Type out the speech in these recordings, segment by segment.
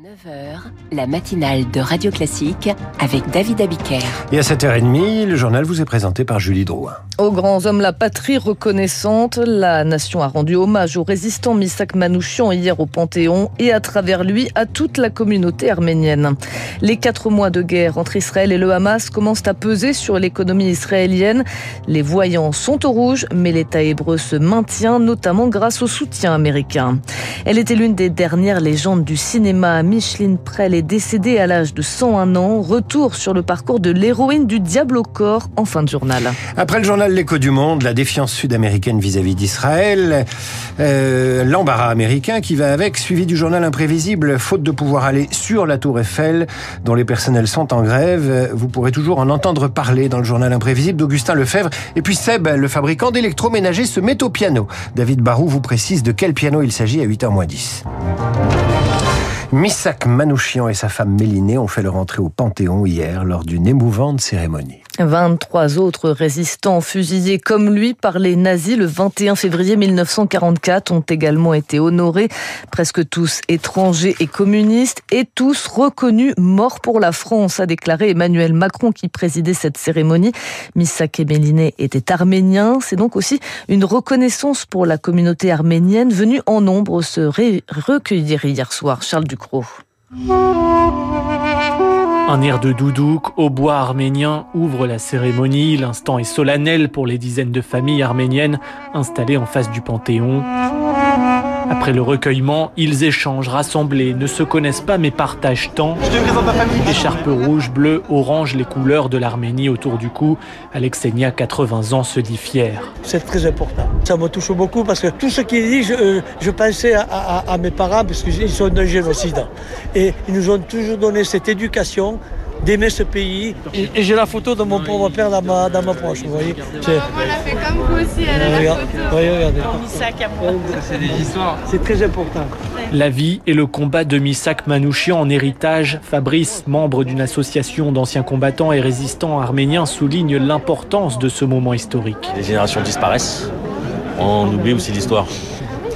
9h, la matinale de Radio Classique avec David Abiker. Et à 7h30, le journal vous est présenté par Julie Drouin. Aux grands hommes, la patrie reconnaissante, la nation a rendu hommage au résistant Misak Manouchian hier au Panthéon et à travers lui à toute la communauté arménienne. Les quatre mois de guerre entre Israël et le Hamas commencent à peser sur l'économie israélienne. Les voyants sont au rouge, mais l'État hébreu se maintient, notamment grâce au soutien américain. Elle était l'une des dernières légendes du cinéma Micheline Prel est décédée à l'âge de 101 ans. Retour sur le parcours de l'héroïne du Diable au corps en fin de journal. Après le journal L'écho du monde, la défiance sud-américaine vis-à-vis d'Israël, euh, l'embarras américain qui va avec, suivi du journal imprévisible, faute de pouvoir aller sur la tour Eiffel, dont les personnels sont en grève. Vous pourrez toujours en entendre parler dans le journal imprévisible d'Augustin Lefebvre. Et puis Seb, le fabricant d'électroménager, se met au piano. David Barou vous précise de quel piano il s'agit à 8h moins 10. Missak Manouchian et sa femme Mélinée ont fait leur entrée au Panthéon hier lors d'une émouvante cérémonie. 23 autres résistants fusillés comme lui par les nazis le 21 février 1944 ont également été honorés, presque tous étrangers et communistes et tous reconnus morts pour la France, a déclaré Emmanuel Macron qui présidait cette cérémonie. Missak et Méliné étaient arméniens, c'est donc aussi une reconnaissance pour la communauté arménienne venue en nombre se recueillir hier soir. Charles Ducrot. Un air de doudouk au bois arménien ouvre la cérémonie. L'instant est solennel pour les dizaines de familles arméniennes installées en face du Panthéon. Après le recueillement, ils échangent, rassemblés, ne se connaissent pas mais partagent tant. Écharpe rouge, bleu, orange, les couleurs de l'Arménie autour du cou. Alexenia, 80 ans, se dit fier. C'est très important. Ça me touche beaucoup parce que tout ce qu'il dit, je, euh, je pensais à, à, à, mes parents parce qu'ils sont d'un génocide. Et ils nous ont toujours donné cette éducation d'aimer ce pays. Et, et j'ai la photo de mon pauvre père dans ma, dans ma poche, vous voyez. Maman l'a fait comme vous aussi, elle a la photo. Oui, regardez. Misak à moi. C'est des histoires. C'est très important. La vie et le combat de Misak Manouchian en héritage, Fabrice, membre d'une association d'anciens combattants et résistants arméniens, souligne l'importance de ce moment historique. Les générations disparaissent, on oublie aussi l'histoire.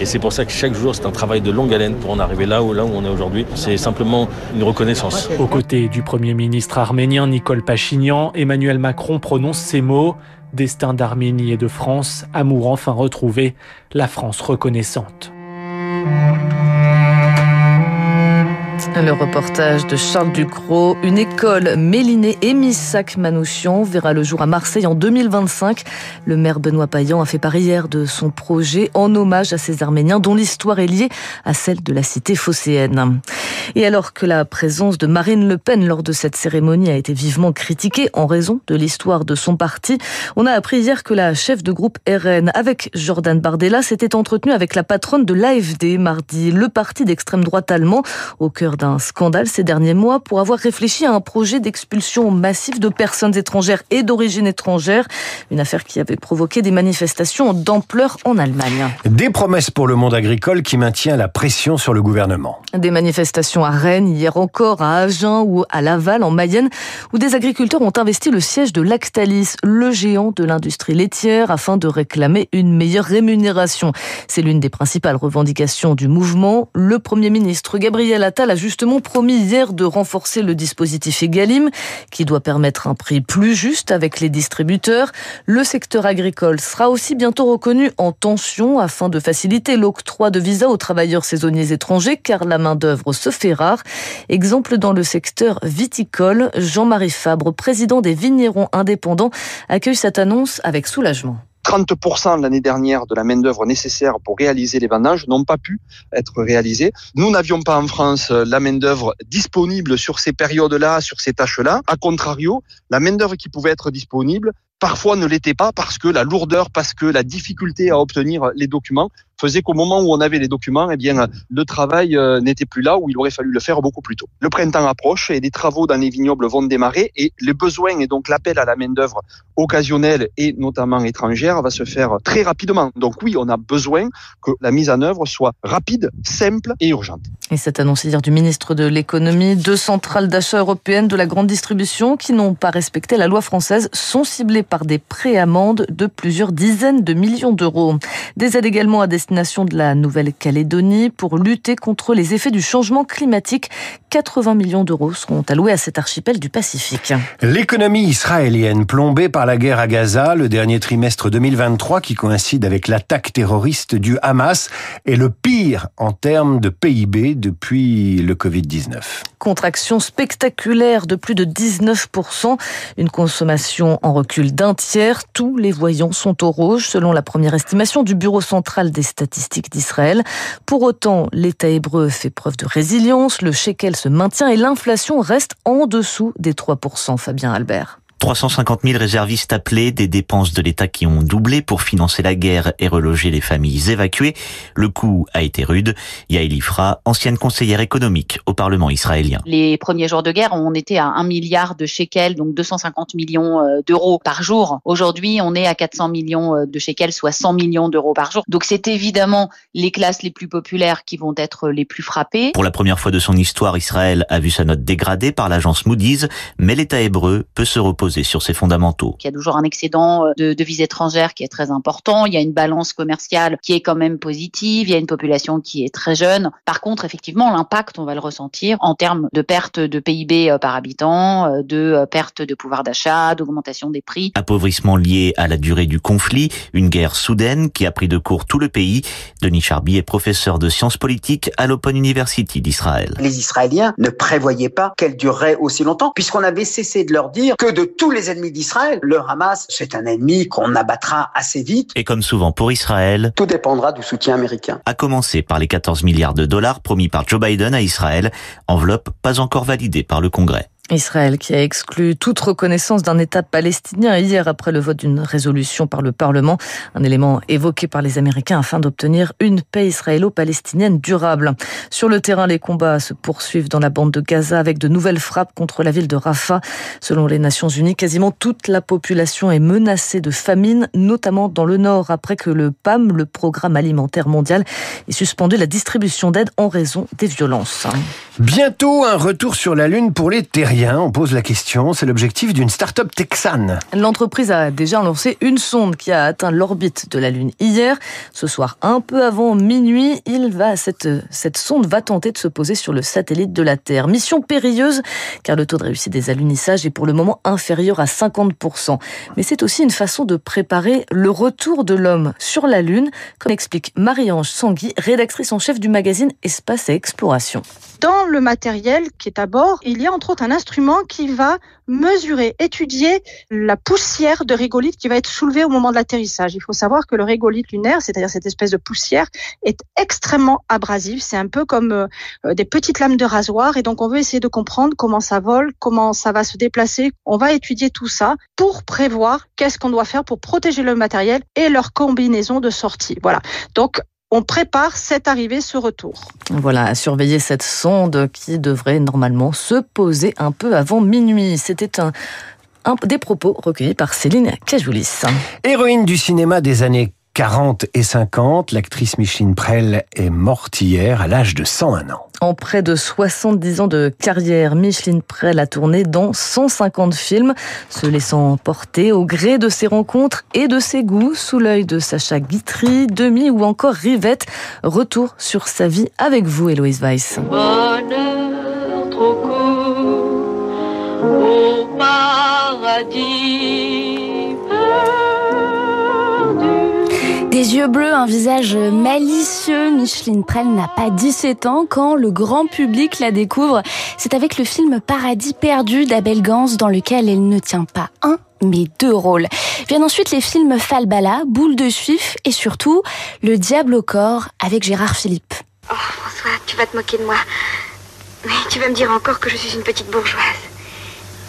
Et c'est pour ça que chaque jour, c'est un travail de longue haleine pour en arriver là où, là où on est aujourd'hui. C'est simplement une reconnaissance. Aux côtés du Premier ministre arménien Nicole Pachignan, Emmanuel Macron prononce ces mots Destin d'Arménie et de France, amour enfin retrouvé, la France reconnaissante. Le reportage de Charles Ducrot, une école Méliné et Missak Manouchian verra le jour à Marseille en 2025. Le maire Benoît Payan a fait part hier de son projet en hommage à ces Arméniens dont l'histoire est liée à celle de la cité phocéenne. Et alors que la présence de Marine Le Pen lors de cette cérémonie a été vivement critiquée en raison de l'histoire de son parti, on a appris hier que la chef de groupe RN avec Jordan Bardella s'était entretenue avec la patronne de l'AFD mardi, le parti d'extrême droite allemand, au cœur d'un scandale ces derniers mois pour avoir réfléchi à un projet d'expulsion massive de personnes étrangères et d'origine étrangère, une affaire qui avait provoqué des manifestations d'ampleur en Allemagne. Des promesses pour le monde agricole qui maintient la pression sur le gouvernement. Des manifestations à Rennes, hier encore à Agen ou à Laval en Mayenne, où des agriculteurs ont investi le siège de Lactalis, le géant de l'industrie laitière, afin de réclamer une meilleure rémunération. C'est l'une des principales revendications du mouvement. Le Premier ministre Gabriel Attal a justement promis hier de renforcer le dispositif Egalim, qui doit permettre un prix plus juste avec les distributeurs. Le secteur agricole sera aussi bientôt reconnu en tension afin de faciliter l'octroi de visas aux travailleurs saisonniers étrangers, car la main-d'œuvre se fait rare. Exemple dans le secteur viticole, Jean-Marie Fabre, président des vignerons indépendants, accueille cette annonce avec soulagement. 30% l'année dernière de la main-d'œuvre nécessaire pour réaliser les vendanges n'ont pas pu être réalisés. Nous n'avions pas en France la main-d'œuvre disponible sur ces périodes-là, sur ces tâches-là. A contrario, la main-d'œuvre qui pouvait être disponible parfois ne l'était pas parce que la lourdeur, parce que la difficulté à obtenir les documents faisait qu'au moment où on avait les documents, eh bien, le travail n'était plus là où il aurait fallu le faire beaucoup plus tôt. Le printemps approche et les travaux dans les vignobles vont démarrer et les besoins et donc l'appel à la main-d'œuvre occasionnelle et notamment étrangère va se faire très rapidement. Donc oui, on a besoin que la mise en œuvre soit rapide, simple et urgente. Et cette annonce hier du ministre de l'économie, deux centrales d'achat européennes de la grande distribution qui n'ont pas respecté la loi française sont ciblées par des préamendes de plusieurs dizaines de millions d'euros. Des aides également à destination destination de la Nouvelle-Calédonie pour lutter contre les effets du changement climatique. 80 millions d'euros seront alloués à cet archipel du Pacifique. L'économie israélienne plombée par la guerre à Gaza, le dernier trimestre 2023 qui coïncide avec l'attaque terroriste du Hamas est le pire en termes de PIB depuis le Covid-19. Contraction spectaculaire de plus de 19%, une consommation en recul d'un tiers, tous les voyants sont au rouge selon la première estimation du Bureau central des statistiques d'Israël. Pour autant, l'État hébreu fait preuve de résilience, le shekel se maintient et l'inflation reste en dessous des 3%, Fabien Albert. 350 000 réservistes appelés, des dépenses de l'État qui ont doublé pour financer la guerre et reloger les familles évacuées. Le coût a été rude. Yael Ifra, ancienne conseillère économique au Parlement israélien. Les premiers jours de guerre, on était à 1 milliard de shekels, donc 250 millions euh, d'euros par jour. Aujourd'hui, on est à 400 millions euh, de shekels, soit 100 millions d'euros par jour. Donc c'est évidemment les classes les plus populaires qui vont être les plus frappées. Pour la première fois de son histoire, Israël a vu sa note dégradée par l'agence Moody's, mais l'État hébreu peut se reposer sur ses fondamentaux. Il y a toujours un excédent euh, de devises étrangères qui est très important. Il y a une balance commerciale qui est quand même positive. Il y a une population qui est très jeune. Par contre, effectivement, l'impact, on va le ressentir en termes de perte de PIB euh, par habitant, euh, de perte de pouvoir d'achat, d'augmentation des prix. Appauvrissement lié à la durée du conflit, une guerre soudaine qui a pris de court tout le pays. Denis Charby est professeur de sciences politiques à l'Open University d'Israël. Les Israéliens ne prévoyaient pas qu'elle durerait aussi longtemps puisqu'on avait cessé de leur dire que de tous les ennemis d'Israël. Le Hamas, c'est un ennemi qu'on abattra assez vite. Et comme souvent pour Israël, tout dépendra du soutien américain. À commencer par les 14 milliards de dollars promis par Joe Biden à Israël, enveloppe pas encore validée par le Congrès. Israël qui a exclu toute reconnaissance d'un État palestinien hier après le vote d'une résolution par le Parlement, un élément évoqué par les Américains afin d'obtenir une paix israélo-palestinienne durable. Sur le terrain, les combats se poursuivent dans la bande de Gaza avec de nouvelles frappes contre la ville de Rafah. Selon les Nations Unies, quasiment toute la population est menacée de famine, notamment dans le nord, après que le PAM, le Programme alimentaire mondial, ait suspendu la distribution d'aide en raison des violences. Bientôt un retour sur la Lune pour les terriens on pose la question, c'est l'objectif d'une start-up texane. L'entreprise a déjà lancé une sonde qui a atteint l'orbite de la Lune hier. Ce soir, un peu avant minuit, il va, cette, cette sonde va tenter de se poser sur le satellite de la Terre. Mission périlleuse, car le taux de réussite des alunissages est pour le moment inférieur à 50%. Mais c'est aussi une façon de préparer le retour de l'homme sur la Lune, comme explique Marie-Ange Sangui, rédactrice en chef du magazine Espace et Exploration. Dans le matériel qui est à bord, il y a entre autres un instrument qui va mesurer, étudier la poussière de régolithe qui va être soulevée au moment de l'atterrissage. Il faut savoir que le régolithe lunaire, c'est-à-dire cette espèce de poussière, est extrêmement abrasif. C'est un peu comme euh, des petites lames de rasoir et donc on veut essayer de comprendre comment ça vole, comment ça va se déplacer. On va étudier tout ça pour prévoir qu'est-ce qu'on doit faire pour protéger le matériel et leur combinaison de sortie. Voilà. Donc on prépare cette arrivée, ce retour. Voilà, à surveiller cette sonde qui devrait normalement se poser un peu avant minuit. C'était un, des propos recueillis par Céline Cajoulis. Héroïne du cinéma des années 40 et 50, l'actrice Micheline Prel est morte hier à l'âge de 101 ans. En près de 70 ans de carrière, Micheline Prel a tourné dans 150 films, se laissant porter au gré de ses rencontres et de ses goûts, sous l'œil de Sacha Guitry, Demi ou encore Rivette. Retour sur sa vie avec vous, Héloïse Weiss. Bonheur trop court au paradis. Un visage malicieux, Micheline Prel n'a pas 17 ans quand le grand public la découvre. C'est avec le film Paradis perdu d'Abel Gance dans lequel elle ne tient pas un mais deux rôles. Viennent ensuite les films Falbala, Boule de Suif et surtout Le Diable au corps avec Gérard Philippe. Oh François, tu vas te moquer de moi. Mais tu vas me dire encore que je suis une petite bourgeoise.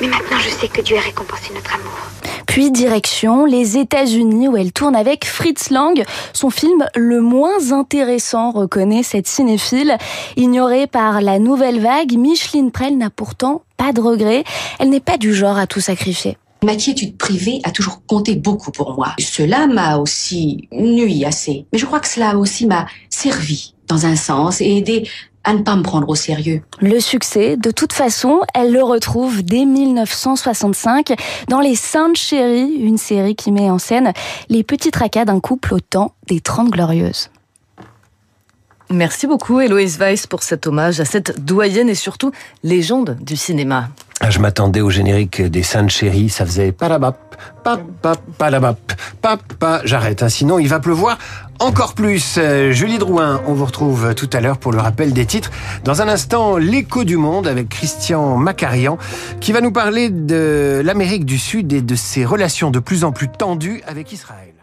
Mais maintenant je sais que Dieu a récompensé notre amour. Puis direction les États-Unis où elle tourne avec Fritz Lang. Son film le moins intéressant, reconnaît cette cinéphile. Ignorée par la nouvelle vague, Micheline Prel n'a pourtant pas de regrets. Elle n'est pas du genre à tout sacrifier. Ma quiétude privée a toujours compté beaucoup pour moi. Cela m'a aussi nui assez. Mais je crois que cela aussi m'a servi dans un sens et aidé à ne pas me prendre au sérieux. Le succès, de toute façon, elle le retrouve dès 1965 dans Les Saintes Chéries, une série qui met en scène les petits tracas d'un couple au temps des Trente Glorieuses. Merci beaucoup Héloïse Weiss pour cet hommage à cette doyenne et surtout légende du cinéma. Ah, je m'attendais au générique des Saintes Chéries, ça faisait palabap, pap, palabap, papa. J'arrête, hein, sinon il va pleuvoir encore plus. Euh, Julie Drouin, on vous retrouve tout à l'heure pour le rappel des titres. Dans un instant, l'écho du monde avec Christian Macarian qui va nous parler de l'Amérique du Sud et de ses relations de plus en plus tendues avec Israël.